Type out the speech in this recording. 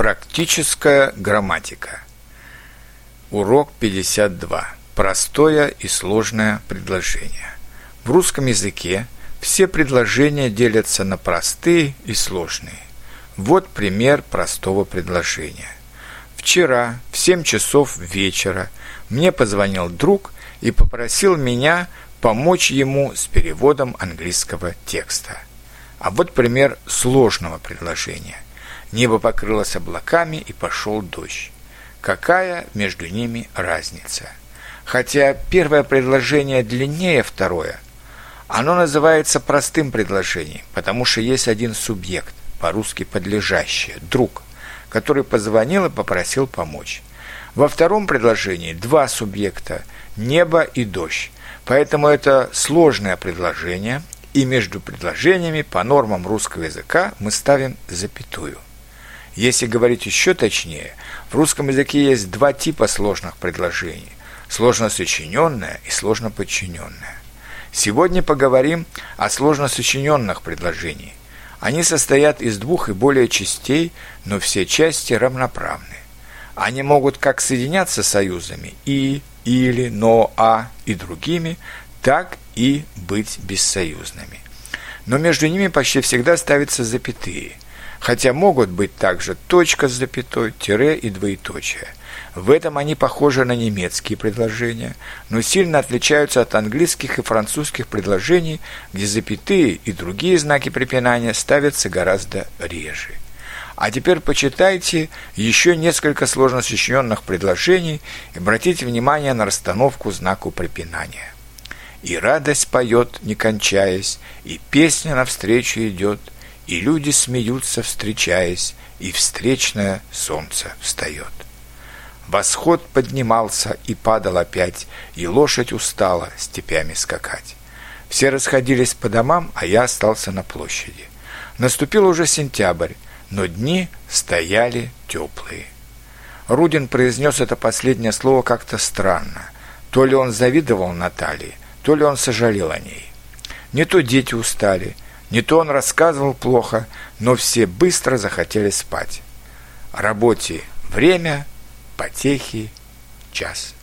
Практическая грамматика. Урок 52. Простое и сложное предложение. В русском языке все предложения делятся на простые и сложные. Вот пример простого предложения. Вчера в 7 часов вечера мне позвонил друг и попросил меня помочь ему с переводом английского текста. А вот пример сложного предложения – Небо покрылось облаками и пошел дождь. Какая между ними разница? Хотя первое предложение длиннее второе, оно называется простым предложением, потому что есть один субъект, по-русски подлежащее, друг, который позвонил и попросил помочь. Во втором предложении два субъекта – небо и дождь. Поэтому это сложное предложение, и между предложениями по нормам русского языка мы ставим запятую – если говорить еще точнее, в русском языке есть два типа сложных предложений – сложно сочиненное и сложно подчиненное. Сегодня поговорим о сложно сочиненных предложениях. Они состоят из двух и более частей, но все части равноправны. Они могут как соединяться союзами «и», «или», «но», «а» и другими, так и быть бессоюзными. Но между ними почти всегда ставятся запятые – хотя могут быть также точка с запятой, тире и двоеточие. В этом они похожи на немецкие предложения, но сильно отличаются от английских и французских предложений, где запятые и другие знаки препинания ставятся гораздо реже. А теперь почитайте еще несколько сложно сочиненных предложений и обратите внимание на расстановку знаку препинания. «И радость поет, не кончаясь, и песня навстречу идет, и люди смеются, встречаясь, и встречное солнце встает. Восход поднимался и падал опять, и лошадь устала степями скакать. Все расходились по домам, а я остался на площади. Наступил уже сентябрь, но дни стояли теплые. Рудин произнес это последнее слово как-то странно. То ли он завидовал Наталье, то ли он сожалел о ней. Не то дети устали, не то он рассказывал плохо, но все быстро захотели спать. Работе время, потехи час.